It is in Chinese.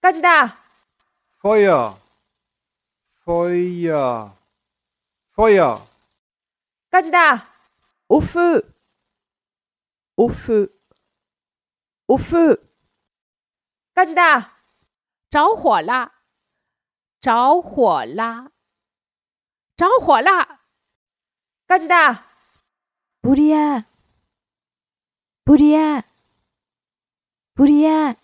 가지 다. Feuer. Feuer. Feuer. 가지 다. Au feu. Au feu. Au feu. 가지 다. 着火啦！着火啦！着火啦！嘎吱哒！不离岸，不离岸，不离岸。